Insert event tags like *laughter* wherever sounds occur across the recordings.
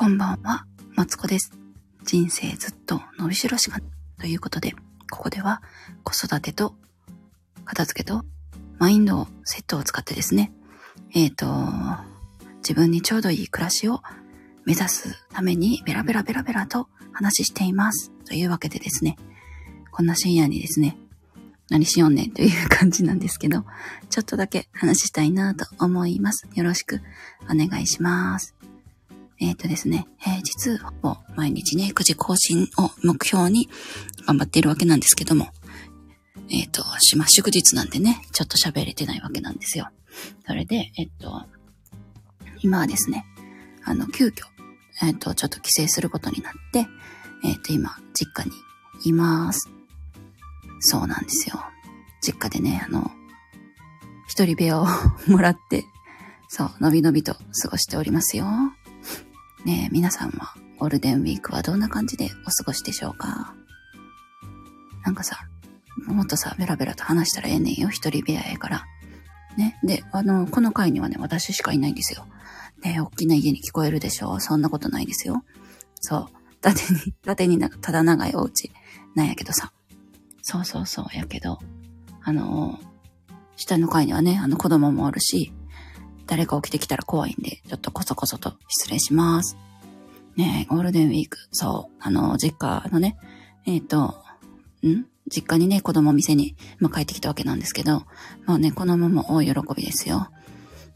こんばんは、マツコです。人生ずっと伸びしろしかないということで、ここでは子育てと片付けとマインドセットを使ってですね、えっ、と、自分にちょうどいい暮らしを目指すためにベラベラベラベラと話しています。というわけでですね、こんな深夜にですね、何しよんねんという感じなんですけど、ちょっとだけ話したいなと思います。よろしくお願いします。えっ、とですね、平日ほぼ毎日ね、9時更新を目標に頑張っているわけなんですけども、えっ、と、島祝日なんでね、ちょっと喋れてないわけなんですよ。それで、えっ、と、今はですね、あの、急遽、えっ、と、ちょっと帰省することになって、えっ、と、今、実家にいます。そうなんですよ。実家でね、あの、一人部屋を *laughs* もらって、そう、のびのびと過ごしておりますよ。ねえ、皆さんはゴールデンウィークはどんな感じでお過ごしでしょうか？なんかさ、もっとさ、ベラベラと話したらええねんよ。一人部屋やから。ね。で、あの、この階にはね、私しかいないんですよ。ねえ、大きな家に聞こえるでしょそんなことないですよ。そう。縦に、縦になんかただ長いお家なんやけどさ。そうそうそう、やけど、あの、下の階にはね、あの子供もおるし、誰か起きてきたら怖いんで、ちょっとこそこそと失礼します。ねえ、ゴールデンウィーク、そう、あの、実家のね、えっ、と、ん？実家にね、子供店に、まあ、帰ってきたわけなんですけど、もうね、子供も大喜びですよ。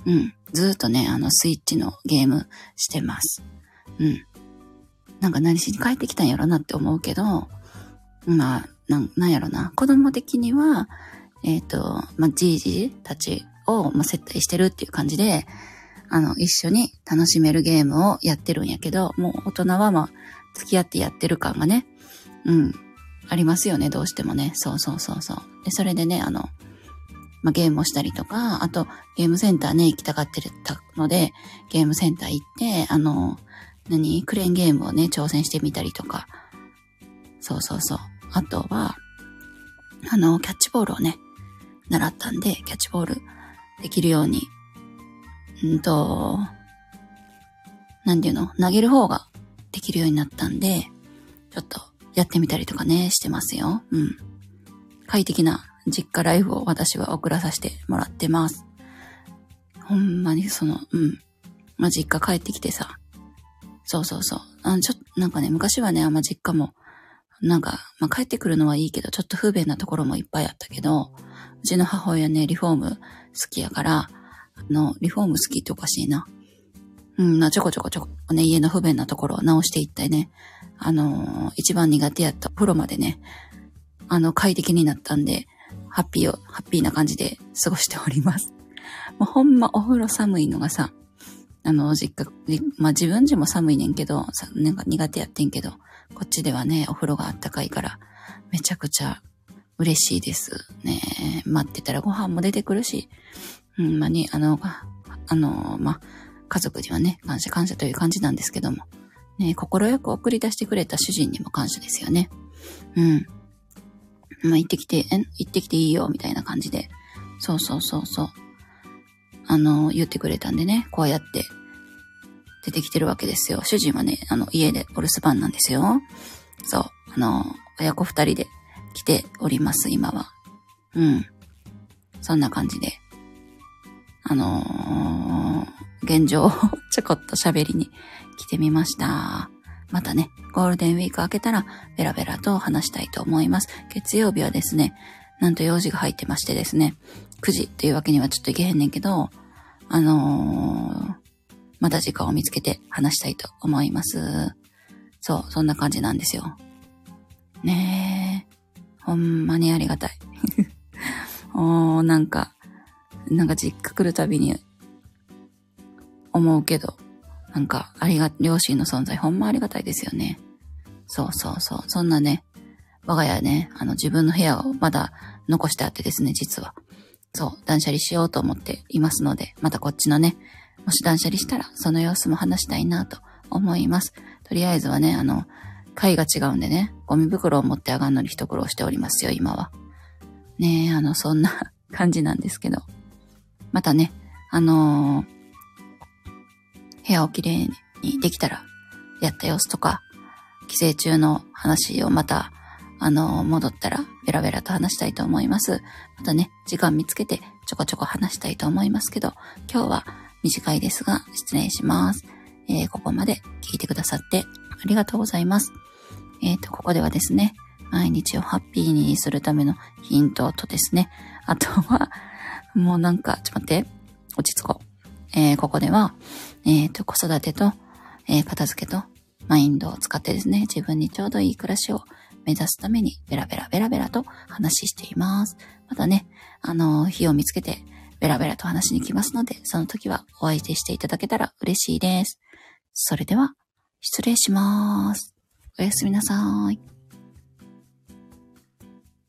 うん。ずーっとね、あの、スイッチのゲームしてます。うん。なんか何しに帰ってきたんやろなって思うけど、まあ、なん、なんやろな。子供的には、えっ、と、まあ、じいじたちを、まあ、接待してるっていう感じで、あの、一緒に楽しめるゲームをやってるんやけど、もう大人はまあ、付き合ってやってる感がね、うん、ありますよね、どうしてもね。そうそうそうそう。で、それでね、あの、まあ、ゲームをしたりとか、あと、ゲームセンターね、行きたがってたので、ゲームセンター行って、あの、何？クレーンゲームをね、挑戦してみたりとか。そうそうそう。あとは、あの、キャッチボールをね、習ったんで、キャッチボールできるように、んと、なんていうの？投げる方ができるようになったんで、ちょっとやってみたりとかね、してますよ。うん。快適な実家ライフを私は送らさせてもらってます。ほんまにその、うん。まあ、実家帰ってきてさ。そうそうそう。あの、ちょっと、なんかね、昔はね、あんま実家も、なんか、まあ、帰ってくるのはいいけど、ちょっと不便なところもいっぱいあったけど、うちの母親ね、リフォーム好きやから、あの、リフォーム好きっておかしいな。うん、まあ、ちょこちょこちょこね、家の不便なところを直していったりね、あのー一番苦手やったお風呂までね、あの、快適になったんで、ハッピーを、ハッピーな感じで過ごしております。もうほんまお風呂寒いのがさ、あの、実家、まあ自分家も寒いねんけど、さなんか苦手やってんけど、こっちではね、お風呂があったかいから、めちゃくちゃ嬉しいです。ね待ってたらご飯も出てくるし、うん、まに、あの、ああの、ま、家族にはね、感謝感謝という感じなんですけども、ね、心よく送り出してくれた主人にも感謝ですよね。うん。まあ、行ってきて、え行ってきていいよ、みたいな感じで。そうそうそうそう。あの、言ってくれたんでね、こうやって出てきてるわけですよ。主人はね、あの、家でお留守番なんですよ。そう。あの、親子二人で来ております、今は。うん。そんな感じで。あのー現状をちょこっと喋りに来てみました。またね、ゴールデンウィーク明けたらベラベラと話したいと思います。月曜日はですね、なんと用事が入ってましてですね、9時っていうわけにはちょっといけへんねんけど、あのーまた時間を見つけて話したいと思います。そう、そんな感じなんですよ。ねえ。ほんまにありがたい。*laughs* おー、なんか、なんか実家来るたびに思うけど、なんか、ありが、両親の存在ほんまありがたいですよね。そうそうそう。そんなね、我が家ね、あの自分の部屋をまだ残してあってですね、実は。そう、断捨離しようと思っていますので、またこっちのね、もし断捨離したら、その様子も話したいなと思います。とりあえずはね、あの、階が違うんでね、ゴミ袋を持って上がるのに一苦労しておりますよ、今は。ねえ、あの、そんな *laughs* 感じなんですけど。またね、あのー部屋をきれいにできたら、やった様子とか、帰省中の話をまた、あの、戻ったら、ベラベラと話したいと思います。またね、時間見つけて、ちょこちょこ話したいと思いますけど、今日は短いですが、失礼します。えー、ここまで聞いてくださってありがとうございます。えっ、ー、と、ここではですね、毎日をハッピーにするためのヒントとですね、あとは、もうなんか、ちょっと待って、落ち着こう。えー、ここでは、えっ、ー、と、子育てと、えー、片付けと、マインドを使ってですね、自分にちょうどいい暮らしを目指すために、ベラベラベラベラと話しています。またね、あの、日を見つけて、ベラベラと話しに来ますので、その時はお相手していただけたら嬉しいです。それでは、失礼します。おやすみなさい。